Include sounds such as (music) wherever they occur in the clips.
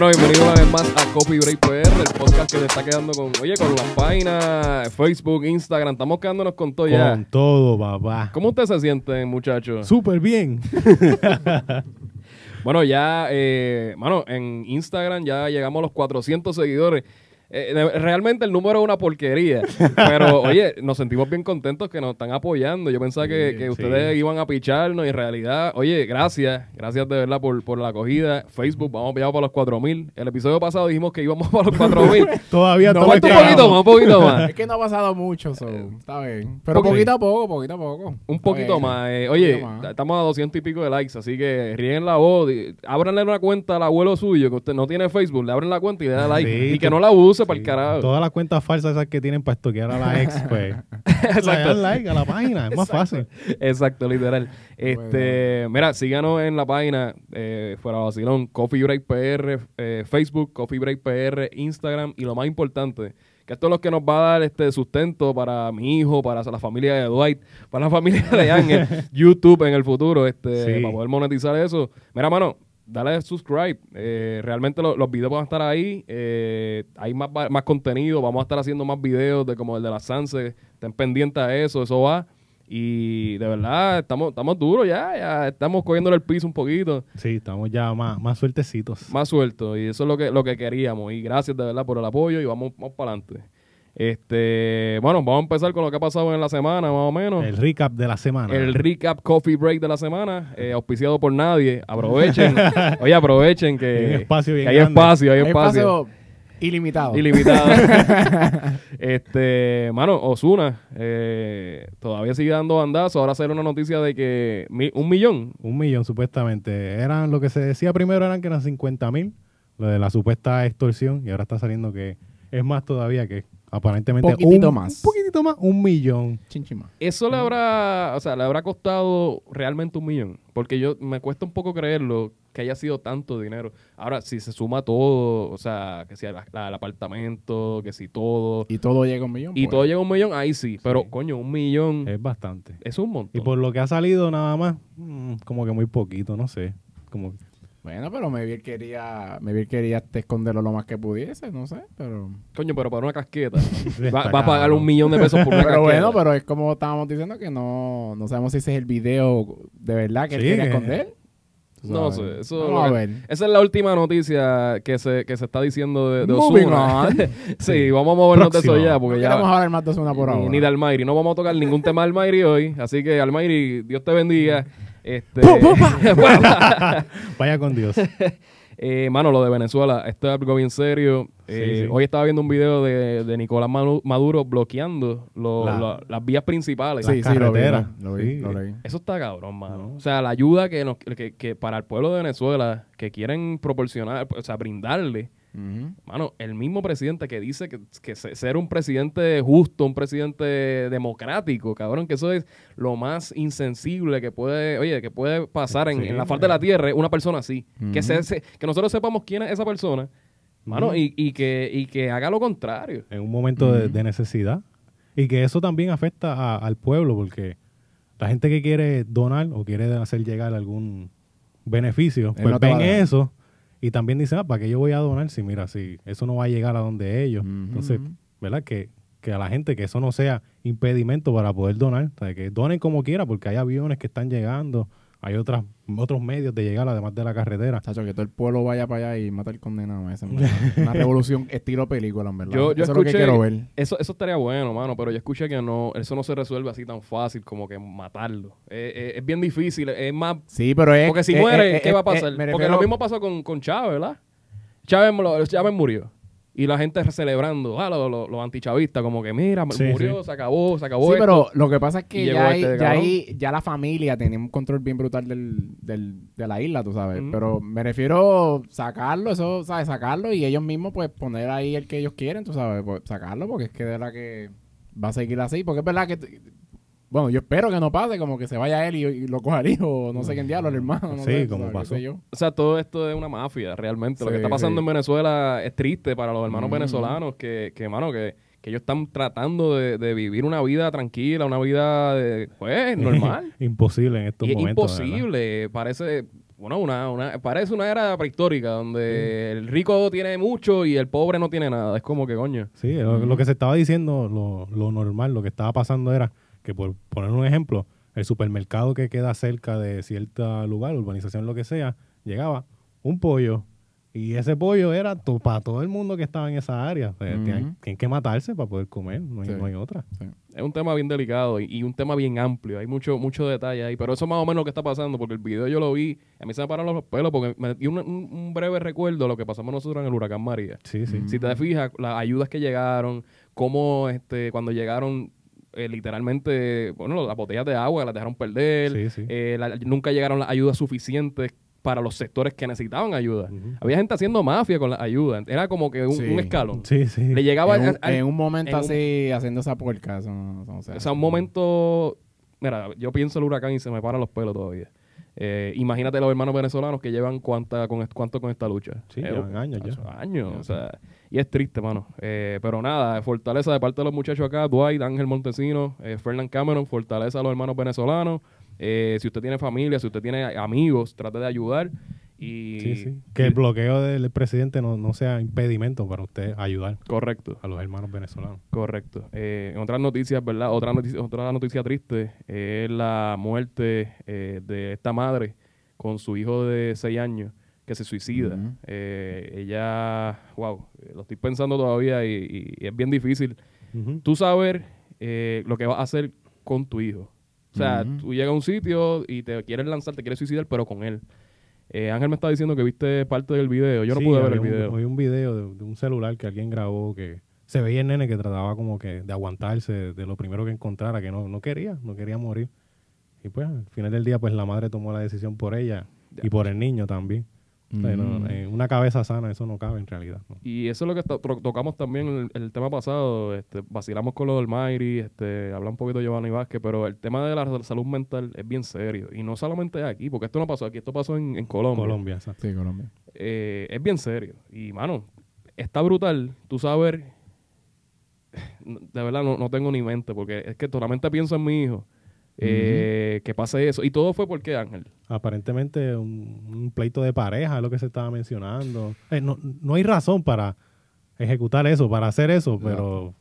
Bueno, bienvenido una vez más a Copy Break PR, el podcast que te está quedando con, oye, con las páginas, Facebook, Instagram, estamos quedándonos con todo ya. Con todo, papá. ¿Cómo usted se siente, muchachos? Súper bien. (laughs) Bueno, ya, eh, mano, en Instagram ya llegamos a los 400 seguidores. Eh, realmente el número es una porquería. Pero, (laughs) oye, nos sentimos bien contentos que nos están apoyando. Yo pensaba que, que sí. ustedes iban a picharnos y en realidad, oye, gracias. Gracias de verdad por, por la acogida. Facebook, vamos ya para los 4000. El episodio pasado dijimos que íbamos (laughs) para los 4000. Todavía No, Falta un poquito más, un poquito más. Es que no ha pasado mucho, so, está bien. Pero Poquito. poquito a poco, poquito a poco. Un Está poquito bien. más. eh. Oye, poquito más. estamos a 200 y pico de likes, así que ríen la voz. Ábranle una cuenta al abuelo suyo, que usted no tiene Facebook, le abren la cuenta y le da like. Sí, y que no la use para el carajo. Todas las cuentas falsas esas que tienen para estoquear a la ex, (laughs) pues. Exacto. Le like a la página, es más fácil. Exacto, literal. Este, mira, síganos en la página eh, fuera vacilón, Coffee Break PR, eh, Facebook, Coffee Break PR, Instagram y lo más importante, que esto es lo que nos va a dar este sustento para mi hijo, para la familia de Dwight, para la familia de Ángel, (laughs) YouTube en el futuro, este, Sí. para poder monetizar eso. Mira, mano, dale subscribe. Eh, realmente lo- los videos van a estar ahí. eh, hay más, más contenido. Vamos a estar haciendo más videos de como el de la Sanse. Estén pendientes a eso. Eso va. Y de verdad, estamos, estamos duros ya. Ya estamos cogiéndole el piso un poquito. Sí, estamos ya más, más sueltecitos. Más sueltos. Y eso es lo que, lo que queríamos. Y gracias de verdad por el apoyo. Y vamos, vamos para adelante. Este, bueno, vamos a empezar con lo que ha pasado en la semana, más o menos. El recap de la semana. El recap coffee break de la semana, eh, auspiciado por nadie. (laughs) Aprovechen. Oye, aprovechen que, Hay espacio bien que hay espacio, hay Hay espacio. espacio ilimitado. Ilimitado. (laughs) este, mano, Osuna todavía sigue dando bandazo. Ahora sale una noticia de que mi- un millón. Un millón, supuestamente. Eran lo que se decía primero eran que eran 50 mil, lo de la supuesta extorsión, y ahora está saliendo que es más todavía que aparentemente Poquitito un, más. Un poquitito más, un millón. Chinchima. Eso le habrá, o sea, le habrá costado realmente un millón. Porque yo me cuesta un poco creerlo que haya sido tanto dinero. Ahora, si se suma todo, o sea, que si el, la- el apartamento, que si todo, Y todo llega a un millón. y pues. todo llega a un millón, ahí sí. Pero, Sí. coño, un millón Es bastante. es un montón. Y por lo que ha salido nada más, mm, como que muy poquito, no sé. Como Bueno, pero me vi quería, quería este, esconderlo lo más que pudiese, no sé, pero... Coño, pero para una casqueta. (laughs) va, a pagar un millón de pesos por una (laughs) Pero casqueta. bueno, pero es como estábamos diciendo que no, no sabemos si ese es el video de verdad que él Sí, quería que- esconder. No sé, eso Vamos a ver. Esa es la última noticia que se, que se está diciendo de, de Ozuna. (laughs) sí, vamos a movernos de eso ya, No porque ya... queremos hablar más de una por ni, ahora. ni de Almayri. No vamos a tocar ningún tema de Almayri hoy. Así que, Almayri, Dios te bendiga. Este, (laughs) (laughs) vaya con Dios. (laughs) eh, mano, lo de Venezuela, esto es algo bien serio. Eh, Sí, sí. Hoy estaba viendo un video de, de Nicolás Maduro bloqueando lo- La- la- las vías principales. Sí, sí, lo vi, carretera. lo vi, Sí. lo leí. Eso está cabrón, mano. O sea, la ayuda que, nos, que, que para el pueblo de Venezuela, que quieren proporcionar, o sea, brindarle, Mano, el mismo presidente que dice que, que se- ser un presidente justo, un presidente democrático, cabrón, que eso es lo más insensible que puede, oye, que puede pasar en, Sí, en la faz de la tierra, una persona así. que, se- se- que nosotros sepamos quién es esa persona, mano, y, y que, y que haga lo contrario. en un momento de, necesidad. Y que eso también afecta a- al pueblo, porque la gente que quiere donar o quiere hacer llegar algún beneficio, Él pues no ven eso y también dicen, ah, ¿para qué yo voy a donar? Si mira, si eso no va a llegar a donde ellos. Entonces, ¿verdad? Que, que a la gente que eso no sea impedimento para poder donar, o sea, que donen como quiera, porque hay aviones que están llegando, hay otras, otros medios de llegar además de la carretera. Chacho, que todo el pueblo vaya para allá y mata al condenado. verdad. (laughs) Una revolución estilo película, en verdad. Yo, yo Eso es lo que escuché, quiero ver. Eso, eso estaría bueno, mano, pero yo escuché que no, eso no se resuelve así tan fácil como que matarlo. Eh, eh, es bien difícil, es más Sí, pero es... Porque si eh, muere, eh, ¿qué eh, va a eh, pasar? Porque lo mismo pasó con, con Chávez, ¿verdad? Chávez, Chávez murió. Y la gente celebrando, ah, los los antichavistas, como que mira, Sí, murió, sí. se acabó, se acabó. Sí, esto. pero lo que pasa es que ya, hay- este ya, cabrón. hay- ya la familia tenía un control bien brutal del, del- de la isla, tú sabes. Pero me refiero sacarlo, eso, ¿sabes? Sacarlo y ellos mismos, pues, poner ahí el que ellos quieren, tú sabes. Pues, sacarlo porque es que de verdad que va a seguir así. Porque es verdad que... Bueno, yo espero que no pase, como que se vaya él y, y lo coja el hijo, o no sé quién diablo, el hermano. No Sí, sé, como pasó. sé yo. O sea, todo esto es una mafia, realmente. Lo que está pasando sí. en Venezuela es triste para los hermanos Ujú. venezolanos que, que, mano, que, que ellos están tratando de, de vivir una vida tranquila, una vida, de, pues, (laughs) normal. Imposible en estos y es momentos. ¿verdad? imposible. Parece, bueno, una, una, parece una era prehistórica donde el rico tiene mucho y el pobre no tiene nada. Es como que coño. Sí, lo, lo que se estaba diciendo, lo, lo normal, lo que estaba pasando era que, por poner un ejemplo, el supermercado que queda cerca de cierto lugar, urbanización, lo que sea, llegaba un pollo y ese pollo era to- para todo el mundo que estaba en esa área. O sea, Ujú. tienen, tienen que matarse para poder comer, no hay, Sí. no hay otra. Es un tema bien delicado y, y un tema bien amplio. Hay mucho, mucho detalle ahí. Pero eso es más o menos lo que está pasando porque el video yo lo vi. A mí se me pararon los pelos porque me dio un, un- un breve recuerdo de lo que pasamos nosotros en el huracán María. Sí, sí. Si te fijas, las ayudas que llegaron, cómo este, cuando llegaron, eh, literalmente, bueno, las botellas de agua las dejaron perder. Sí, sí. Eh, la- nunca llegaron las ayudas suficientes para los sectores que necesitaban ayuda. Había gente haciendo mafia con las ayudas. Era como que un, Sí. un escalón. Sí, sí. Le llegaba en, un, a- a- en un momento en un- así, haciendo esa porca. Eso no, eso no se O sea, un momento. Mira, yo pienso el huracán y se me paran los pelos todavía. Eh, imagínate los hermanos venezolanos que llevan cuánta, con, cuánto con esta lucha. Sí, Eh, llevan años ya. Años, o sea. Y es triste, mano. Eh, pero nada, fortaleza de parte de los muchachos acá, Dwight, Ángel Montesino, eh, Fernand Cameron, fortaleza a los hermanos venezolanos. Eh, si usted tiene familia, si usted tiene amigos, trate de ayudar. Y, Sí, sí. Que el bloqueo del presidente no, no sea impedimento para usted ayudar Correcto. a los hermanos venezolanos. Correcto. Eh, en otras noticias, ¿verdad? Otra noticia, otra noticia triste es la muerte eh, de esta madre con su hijo de 6 años que se suicida. Eh, ella, wow, eh, lo estoy pensando todavía y, y- y es bien difícil. Ujú. Tú saber eh, lo que vas a hacer con tu hijo. O sea, Ujú. tú llegas a un sitio y te quieres lanzar, te quieres suicidar, pero con él. Eh, Ángel me está diciendo que viste parte del video. Yo no Sí, pude ver el un- video. había un video de, de un celular que alguien grabó que se veía el nene que trataba como que de aguantarse de lo primero que encontrara, que no, no quería, no quería morir. Y pues al final del día pues la madre tomó la decisión por ella y por el niño también. O sea, no- Mm. en una cabeza sana eso no cabe en realidad. ¿no? Y eso es lo que to- tocamos también en el, el tema pasado. Este, vacilamos con lo del Mayri, este, habla un poquito de Giovanni Vázquez, pero el tema de la salud mental es bien serio. Y no solamente aquí, porque esto no pasó aquí, esto pasó en, en Colombia. Colombia, exacto. Sí, Colombia. Eh, es bien serio. Y, mano, está brutal tú saber. (sighs) De verdad, no, no tengo ni mente, porque es que solamente pienso en mi hijo. Eh, Que pase eso. Y todo fue porque Ángel. Aparentemente un, un pleito de pareja es lo que se estaba mencionando. Eh, no, no hay razón para ejecutar eso, para hacer eso, pero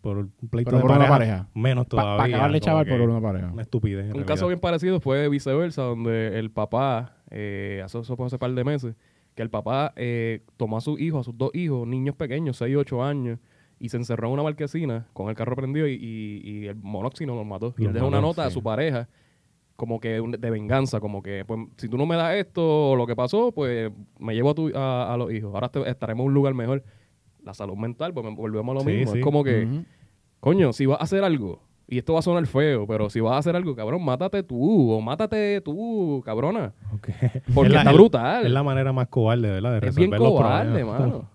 por un pleito Pero de por una pareja, pareja. menos Para todavía. acabarle como chaval por una pareja. Una estupidez. en Un caso bien parecido fue viceversa, donde el papá, eh, fue hace par de meses, que el papá eh, tomó a sus hijos, a sus dos hijos, niños pequeños, 6 y 8 años, y se encerró en una marquesina con el carro prendido y, y- y el monóxido los mató. Y él dejó una nota a su pareja como que de venganza, como que pues, si tú no me das esto o lo que pasó, pues me llevo a, tu, a, a los hijos. Ahora te- estaremos en un lugar mejor. La salud mental, pues volvemos a lo Sí, mismo. sí. Es como que, coño, si vas a hacer algo, y esto va a sonar feo, pero si vas a hacer algo, cabrón, mátate tú, o mátate tú, cabrona. Porque Es la- está es- brutal. Es la manera más cobarde, ¿verdad? De Es bien resolver los problemas. mano.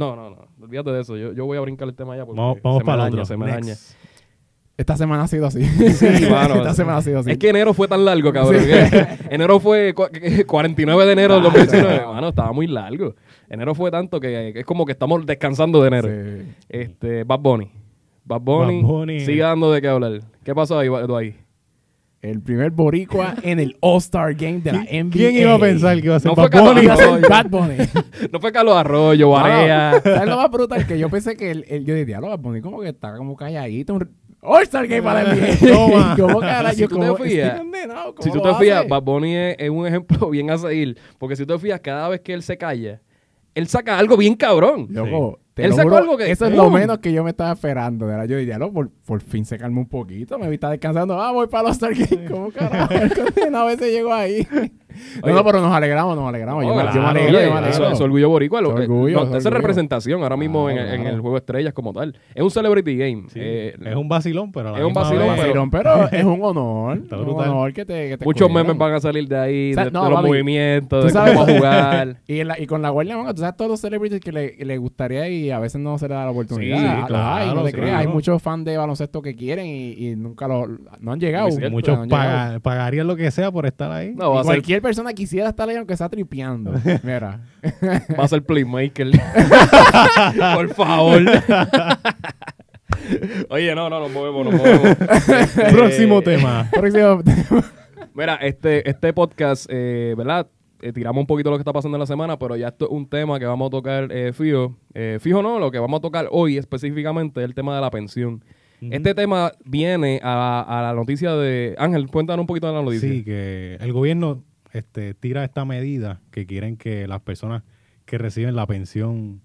No, no, no. Olvídate de eso. Yo, yo voy a brincar el tema ya porque Vamos, vamos se me para daña, otro. se me Next. daña. Esta semana ha sido así. Sí, (laughs) mano. Esta semana ha sido así. Es que enero fue tan largo, cabrón. que (laughs) enero fue cu- 49 de enero del 2019. Mano, estaba muy largo. Enero fue tanto que es como que estamos descansando de enero. Sí. Este, Bad Bunny. Bad Bunny, Bad Bunny. sigue dando de qué hablar. ¿Qué pasó ahí, tú ahí? El primer boricua (laughs) en el All-Star Game de la NBA. ¿Quién iba a pensar que iba a ser No fue Bad Bunny? Iba a ser Arroyo. (laughs) Bad Bunny. No fue Carlos Arroyo, Barea. ¿Sabes lo más brutal? Que yo pensé que el, el- yo decía, lo Bad Bunny como que está como calladito. Un All-Star Game para la NBA. ¿Cómo carajo? Si tú te Como, condenado, ¿cómo Si tú te fijas, hace? Bad Bunny es, es un ejemplo bien a seguir. Porque si tú te fijas, cada vez que él se calla, él saca algo bien cabrón. Loco, Él sacó juro, algo que- Eso es lo menos que yo me estaba esperando. ¿verdad? Yo diría, no, por, por fin se calma un poquito. Me vi estar descansando. Ah, voy para los Star Game. ¿Cómo carajo? (laughs) El condenado a veces llegó ahí. Oye. no, pero nos alegramos, nos alegramos. yo, me, yo me claro, alegro, oye, yo me alegro. eso, eso orgullo boricua. lo- eh, orgullo, no, eso esa es representación ahora mismo en, Claro, en claro. el Juego de Estrellas como tal. Es un celebrity game. Sí, Eh, es un vacilón, pero a la es un vacilón, pero (laughs) es un honor. Está un brutal. honor que te, que te muchos memes van a salir de ahí, O sea, de, no, de los movimientos, de sabes- cómo jugar. (laughs) Y, en la- y con la guardia, mano, tú sabes todos los celebrities que le, le gustaría y a veces no se le da la oportunidad. Sí, claro, ay, no te sí, creas. Hay muchos fans de baloncesto que quieren y, nunca lo, no han llegado. Muchos pagarían lo que sea por estar ahí. No, va a, Y ser, cualquier persona quisiera estar ahí aunque sea tripeando. (laughs) Mira. va a ser playmaker. (laughs) Por favor. Oye, no, no, nos movemos, nos movemos. (laughs) Este, Próximo tema. Próximo- Mira, este, este podcast, eh, ¿verdad? Eh, tiramos un poquito lo que está pasando en la semana, pero ya esto es un tema que vamos a tocar eh, fijo. Eh, fijo no, lo que vamos a tocar hoy específicamente es el tema de la pensión. Este tema viene a, a la noticia de... Ángel, cuéntanos un poquito de la noticia. Sí, que el gobierno este, tira esta medida que quieren que las personas que reciben la pensión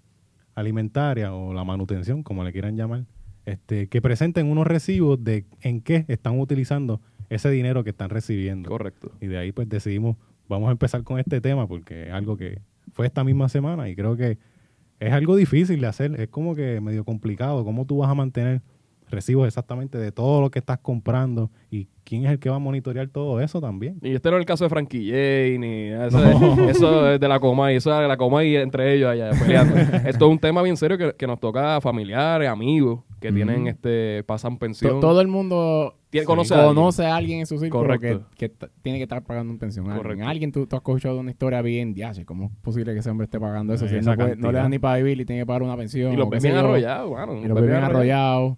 alimentaria o la manutención, como le quieran llamar, este, que presenten unos recibos de en qué están utilizando ese dinero que están recibiendo. Correcto. Y de ahí pues decidimos, vamos a empezar con este tema porque es algo que fue esta misma semana y creo que es algo difícil de hacer, es como que medio complicado, cómo tú vas a mantener recibos exactamente de todo lo que estás comprando y quién es el que va a monitorear todo eso también. Y este no es el caso de Frankie J, ni (laughs) eso, eso es de la Comay, eso es de la Comay entre ellos allá peleando. (laughs) Esto es un tema bien serio que, que nos toca a familiares, amigos que tienen, este, pasan pensión. To- Todo el mundo Tiene- conoce a alguien. conoce a alguien en su círculo que, Correcto. que tiene que estar pagando un pensión. Alguien, Correcto. alguien tú, tú has escuchado una historia bien, diache, ¿cómo es posible que ese hombre esté pagando eso? Si él no, puede- no le cantidad. da ni para vivir y tiene que pagar una pensión. y los ven bien arrollados, bueno. Y los ven bien arrollados.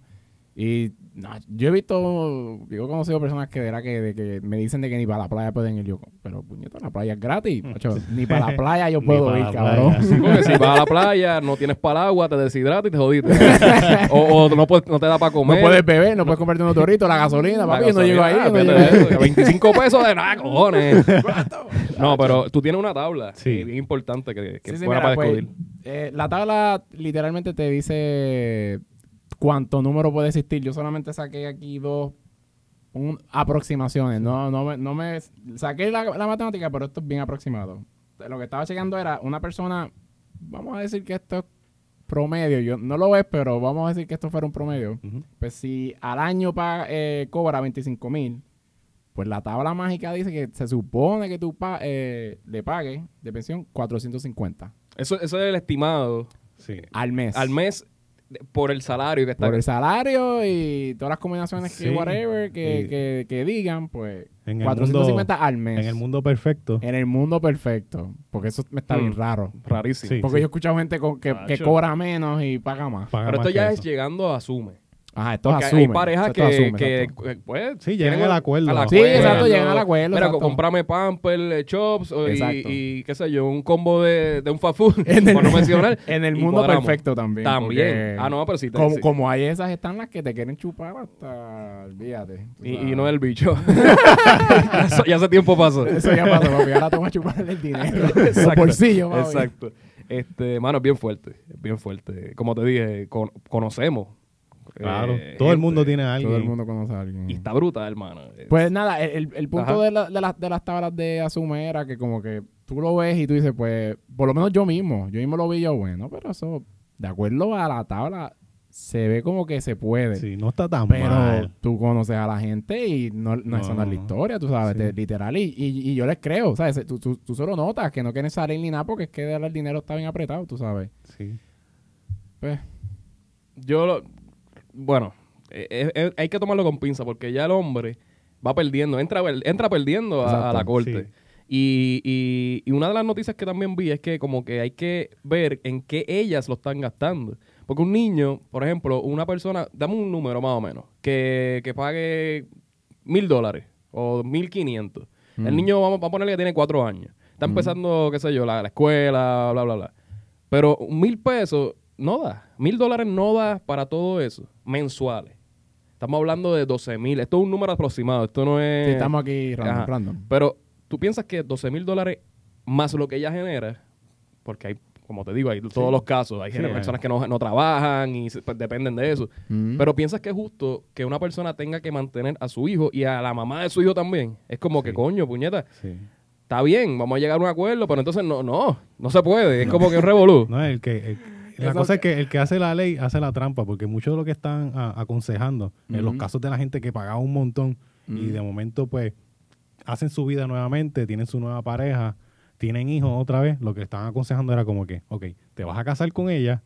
Y no, yo he visto, yo he conocido personas que, verdad que, de que me dicen de que ni para la playa pueden ir. Yo, pero puñeta, la playa es gratis. macho. ni para la playa yo (laughs) puedo ir, cabrón. playa. Sí, porque si vas a la playa, no tienes paraguas, te deshidratas y te jodiste. (laughs) o, o no, puedes- no te da para No comer. puedes beber, no puedes comprarte unos torritos, la gasolina, La papi, yo no llego ahí. gasolina, no llego ahí. eso, 25 pesos de nada, cojones. no, pero tú tienes una tabla. Sí. eh, bien importante que, que Sí, mira, para pues, descubrir. eh, la tabla literalmente te dice cuánto número puede existir. Yo solamente saqué aquí dos un- aproximaciones. No, no, me, no me saqué la, la matemática, pero esto es bien aproximado. Lo que estaba chequeando era una persona, vamos a decir que esto es promedio, yo no lo es, pero vamos a decir que esto fuera un promedio. Pues si al año pa- eh, cobra 25 mil, pues la tabla mágica dice que se supone que tú pa- eh, le pagues de pensión 450 Eso, eso es el estimado Sí. al mes. al mes por el salario que está. Por el salario y todas las combinaciones que whatever que, Y- que, que digan, pues En el 450 mundo- al mes. En el mundo perfecto. En el mundo perfecto. Porque eso me está Mm. bien raro. Rarísimo. Sí. Porque yo he escuchado gente con- que, que cobra menos y paga más. paga Pero más esto ya eso. es llegando a asume. Ajá, esto Porque asume. hay parejas que, que, exacto. eh, pues, Sí, llegan al acuerdo. al Sí, exacto, llegan al acuerdo, Mira, comprame pamper, eh, chops y, y, qué sé yo, un combo de, de un fast food, (laughs) En el- por no mencionar. (laughs) En el mundo cuadramos. perfecto también. También. Ah, no, pero sí. te- Como, sí. como hay esas, están las que te quieren chupar hasta. Olvídate. Y, y no el bicho. (laughs) Eso ya hace tiempo pasó. Eso ya pasó, papi. Ahora te vas a chuparle el dinero. Los Exacto. bolsillos, papi. Exacto. Este, mano, es bien fuerte. Es bien fuerte. Como te dije, con- conocemos. Claro. eh, Todo el mundo tiene a alguien. Todo el mundo conoce a alguien. Y está brutal, hermano. Pues nada, el, punto de, la- de, las- de las tablas de Asume era que como que tú lo ves y tú dices, pues, por lo menos yo mismo, yo mismo lo vi yo, bueno, pero eso, de acuerdo a la tabla, se ve como que se puede. Sí, no está tan Pero mal. tú conoces a la gente y no, no, esa no es la No. historia, tú sabes, Sí. te- literal. Y, y, y yo les creo, ¿sabes? Tú, tú, tú solo notas que no quieren salir ni nada porque es que el dinero está bien apretado, tú sabes. Sí. Pues, Yo, lo- bueno, eh, eh, eh, hay que tomarlo con pinza porque ya el hombre va perdiendo, entra, entra perdiendo a, la corte. sí. Y, y, y una de las noticias que también vi es que como que hay que ver en qué ellas lo están gastando. Porque un niño, por ejemplo, una persona, dame un número más o menos, que, que pague mil dólares o mil quinientos. El Mm. niño, vamos, vamos a ponerle que tiene cuatro años. Está empezando, qué sé yo, la, la escuela, bla, bla, bla. Pero mil pesos no da. Mil dólares no da para todo eso, mensuales. Estamos hablando de 12 mil. Esto es un número aproximado. Esto no es... sí, estamos aquí random. Pero tú piensas que 12 mil dólares más lo que ella genera, porque hay, como te digo, hay todos los casos. Hay Sí, personas que no, no trabajan y se- pues, dependen de eso. Mm. Pero piensas que es justo que una persona tenga que mantener a su hijo y a la mamá de su hijo también. Es como que, coño, puñeta, Sí. está bien, vamos a llegar a un acuerdo, pero entonces no, no, no se puede. Es como que un revolú. No, el que, el- la Eso- cosa es que el que hace la ley hace la trampa, porque muchos de lo que están a- aconsejando, en los casos de la gente que pagaba un montón y de momento pues hacen su vida nuevamente, tienen su nueva pareja, tienen hijos otra vez, lo que estaban aconsejando era como que, ok, te vas a casar con ella,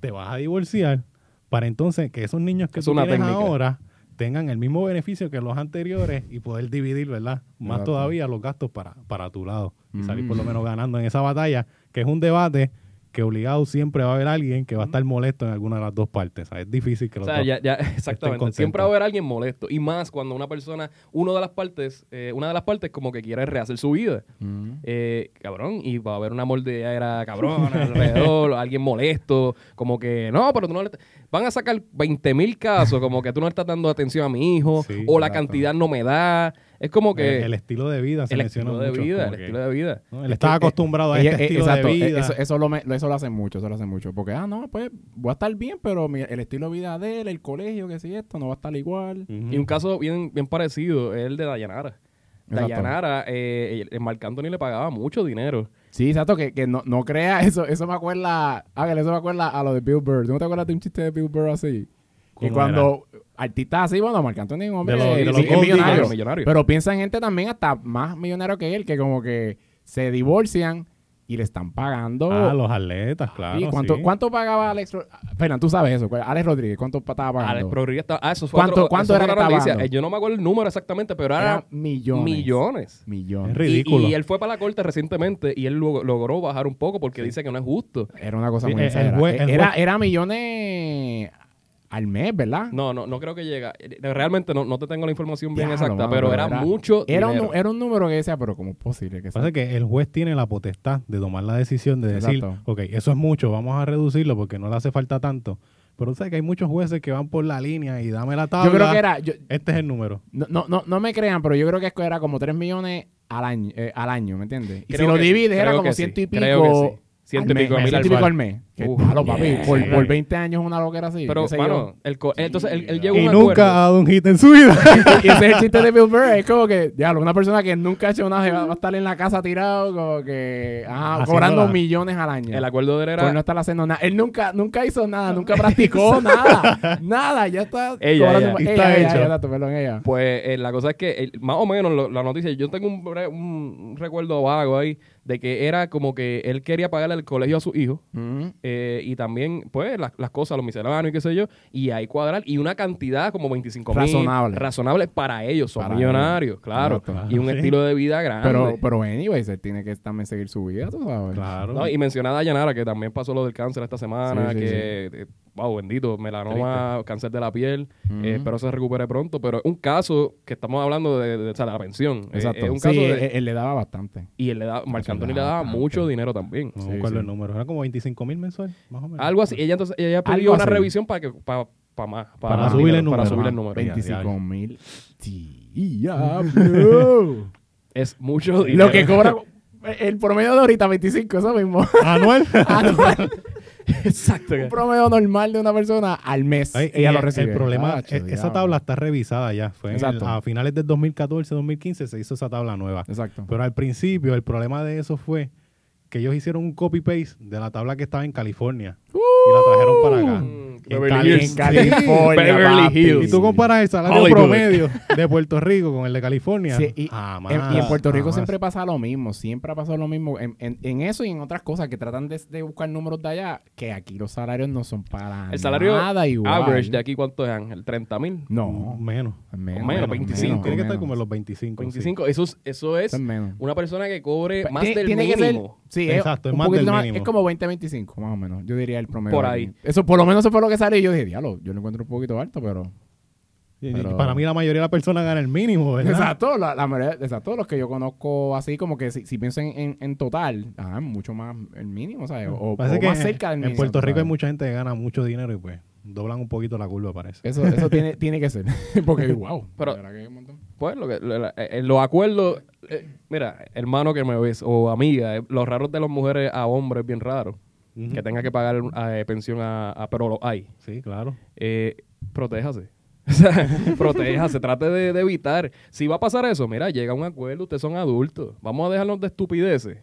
te vas a divorciar, para entonces que esos niños que Es tú una tienes técnica. ahora tengan el mismo beneficio que los anteriores y poder dividir, ¿verdad? Más Exacto. todavía los gastos para, para tu lado y salir por lo menos ganando en esa batalla, que es un debate que obligado siempre va a haber alguien que va a estar molesto en alguna de las dos partes. O sea, es difícil que O los sea, dos ya, ya, exactamente. Siempre va a haber alguien molesto. Y más cuando una persona, uno de las partes, eh, una de las partes como que quiere rehacer su vida. Mm. Eh, cabrón, y va a haber una mordeadera cabrón alrededor, (laughs) alguien molesto, como que, no, pero tú no le... Van a sacar 20 mil casos, como que tú no estás dando atención a mi hijo, Sí, o la cantidad no me da. Es como que... el, el estilo de vida se el menciona estilo de mucho, vida, el que, estilo de vida. ¿no? Él estaba acostumbrado a este eh, estilo exacto, de eh, vida. Eso, eso, lo me- eso lo hace mucho, eso lo hace mucho. Porque, ah, no, pues voy a estar bien, pero mi- el estilo de vida de él, el colegio, que si esto, no va a estar igual. Y un caso bien, bien parecido es el de Dayanara. Dayanara, eh, el Marc Anthony le pagaba mucho dinero. Sí, exacto, que, que no, no crea (laughs) eso. Eso me acuerda, Ángel, eso me acuerda a lo de Bill Burr. ¿Tú no te acuerdas de un chiste de Bill Burr así? Que ¿Cómo cuando artistas así, bueno, Marc Anthony es un hombre De los- de los sí, es millonario. millonario. Pero piensa en gente también hasta más millonario que él, que como que se divorcian y le están pagando. Ah, los atletas, claro. ¿Y cuánto, sí. ¿Cuánto pagaba Alex? Fernan, tú sabes eso. Alex Rodríguez, ¿cuánto estaba pagando? Alex Rodríguez estaba- ah, eso fue ¿Cuánto- otro- cuánto eso era otra noticia. Eh, Yo no me acuerdo el número exactamente, pero Eran era millones. millones. Millones. Es ridículo. Y, y él fue para la corte recientemente y él lo- logró bajar un poco porque dice que no es justo. Era una cosa muy el- el exagerada. juez- el era, era millones al mes, ¿verdad? No, no, no creo que llega. Realmente no, no te tengo la información bien exacta, mano, pero, pero era, era- mucho Era un, dinero. nu- era un número que decía, pero ¿cómo es posible que Pasa sea? que el juez tiene la potestad de tomar la decisión de decir, Exacto. ok, eso es mucho, vamos a reducirlo porque no le hace falta tanto. Pero sabes que hay muchos jueces que van por la línea y dame la tabla. Yo creo que era... yo- Este es el número. no, no, no, no me crean, pero yo creo que era como 3 millones al año, eh, al año ¿me entiendes? Y Creo si lo divides era como sí, ciento y pico... creo que sí. Ciento y pico mes, mil ciento y al pico mes. Claro, papi, por, yeah. por 20 años una loquera así. Pero, mano, el co- entonces él, él llegó a Y un nunca acuerdo. ha dado un hit en su vida. (laughs) y ese es el chiste de Bill Burr. Es como que, diablo, una persona que nunca ha hecho nada va a estar en la casa tirado, como que, ajá, cobrando la- millones al año. El acuerdo de él era... por no estar haciendo nada. Él nunca, nunca hizo nada, nunca practicó (laughs) nada. Nada, ya está. Ella, cobrando- ella. Está ella, hecho. ella, exacto, perdón, ella. Pues eh, la cosa es que eh, más o menos lo- la noticia, yo tengo un, bre- un recuerdo vago ahí de que era como que él quería pagarle el colegio a su hijo Ujú. eh, y también pues las, las cosas, los misceláneos y qué sé yo, y ahí cuadrar y una cantidad como 25 mil Razonable. razonable para ellos, son Para millonarios, claro, y un Sí. estilo de vida grande. Pero, pero anyways, él tiene que también seguir su vida, tú sabes. claro. No, y mencionada a Yanara, que también pasó lo del cáncer esta semana, Sí, sí, que, eh, wow, bendito, melanoma, cáncer de la piel, eh, espero se recupere pronto, pero es un caso que estamos hablando de, de, o sea, la pensión. Eh, Exacto. es un Sí, caso él, de- él le daba bastante. y él le da, Marc Anthony le le da daba bastante. mucho dinero también. No Sí, acuerdo sí. el número. Era como 25 mil mensual, más o menos. Algo así. Ella entonces ella pidió una así. revisión para que para, para más, para, Para subirle el para número. subirle el Ah, número. 25 mil. Diablo. (laughs) Es mucho dinero. Lo que cobra el promedio de ahorita, 25, eso mismo. (laughs) Anual. (laughs) Anual. (laughs) Exacto. Un promedio normal de una persona al mes. Ay, y ella el, lo recibe. el problema, Acho, e- esa tabla está revisada ya. Fue en el- Exacto. a finales del 2014, 2015 se hizo esa tabla nueva. Exacto. Pero al principio el problema de eso fue que ellos hicieron un copy-paste de la tabla que estaba en California y la trajeron para acá. En Beverly Hills. California, Beverly. Hills. Y tú comparas el salario Hollywood. promedio de Puerto Rico con el de California. Sí, y, jamás, en, y en Puerto Rico jamás. siempre pasa lo mismo, siempre ha pasado lo mismo en, en- en eso y en otras cosas que tratan de, de buscar números de allá, que aquí los salarios no son para El salario nada igual. average de aquí, ¿cuánto es, Ángel? ¿30 mil? No, menos. menos, menos, 25. Tiene que estar como en los 25. sí. 25. Eso es, eso es Eso es menos. una persona que cobre más del tiene que ser- mínimo. sí, Exacto, es más del más- mínimo. Es como 20-25, más o menos. Yo diría el promedio. Por ahí. Eso, por lo menos eso fue lo que sale y yo dije, diablo, yo lo encuentro un poquito alto, pero... Para mí la mayoría de las personas gana el mínimo, ¿verdad? Exacto, la, la mayoría- exacto, los que yo conozco así, como que si, si pienso en, en, en total, ajá, mucho más el mínimo, ¿sabes? O, o que más en- cerca del en mínimo. Puerto Rico hay mucha gente que gana mucho dinero y pues doblan un poquito la curva, parece. Eso, eso tiene, (laughs) tiene que ser. (laughs) Porque, wow. Pero- que hay un montón. Pues lo que, lo- la- eh, los acuerdos, eh, mira, hermano que me ves o amiga, eh, los raros de las mujeres a hombres es bien raro. Que tenga que pagar eh, pensión a, a- pero lo hay. Sí, claro. Eh, protéjase. (laughs) O sea, (laughs) protéjase, trate de, de evitar. Si va a pasar eso, mira, llega un acuerdo, ustedes son adultos. Vamos a dejarnos de estupideces.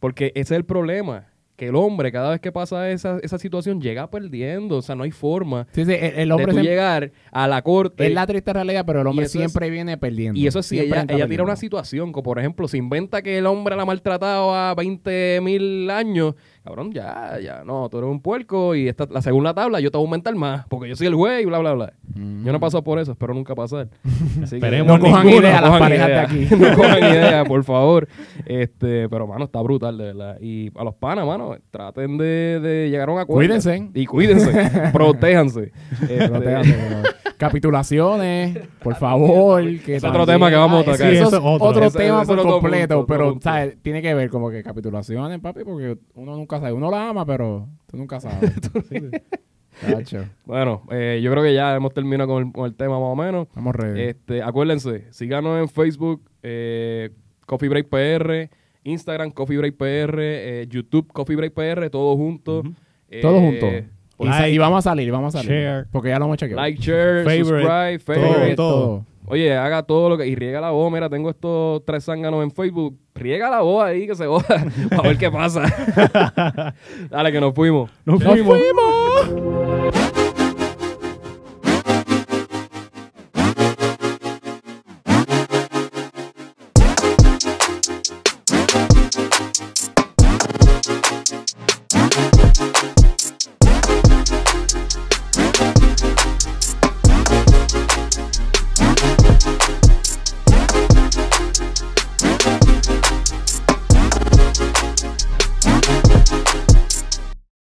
Porque ese es el problema. Que el hombre, cada vez que pasa esa, esa situación, llega perdiendo. O sea, no hay forma Sí, sí, el, el de hombre tú llegar a la corte. es la triste realidad, pero el hombre es- siempre viene perdiendo. Y eso sí, Siempre ella, ella tira una situación, como por ejemplo, se inventa que el hombre la ha maltratado a 20 mil años, cabrón, ya, ya, no, tú eres un puerco y esta, la segunda tabla yo te voy a aumentar más, porque yo soy el güey y bla, bla, bla. Yo no paso por eso, espero nunca pasar. (laughs) Así que- Esperemos No cojan ninguno, ideas las parejas de aquí. (laughs) no cojan ideas, por favor. Este, pero, mano, está brutal, de verdad. Y a los panas, mano, traten de, de llegar a un acuerdo. Cuídense. Y cuídense, (laughs) protéjanse. Este, Protéjate, pero- Capitulaciones, (laughs) por favor. Que Es otro tema que vamos a tocar. sí, eso es otro. tema por completo, punto, pero. ¿sabes? tiene que ver como que capitulaciones, papi, porque uno nunca sabe. Uno la ama, pero tú nunca sabes. (laughs) Bueno, eh, yo creo que ya hemos terminado con el, con el tema más o menos. Estamos ready. Este, acuérdense, síganos en Facebook, eh, Coffee Break PR, Instagram, Coffee Break PR, eh, YouTube, Coffee Break PR, todos juntos. Eh, Todos juntos. Y, like, sa- y vamos a salir, vamos a salir. share. porque ya lo hemos chequeado. Like, share, Favorite, subscribe, todo, favorite. todo. Oye, haga todo lo que... Y riega la voz, mira, tengo estos tres zánganos en Facebook. Riega la voz ahí, que se joda. (laughs) a ver qué pasa. (laughs) Dale, que nos fuimos. Nos ¡Nos fuimos. fuimos!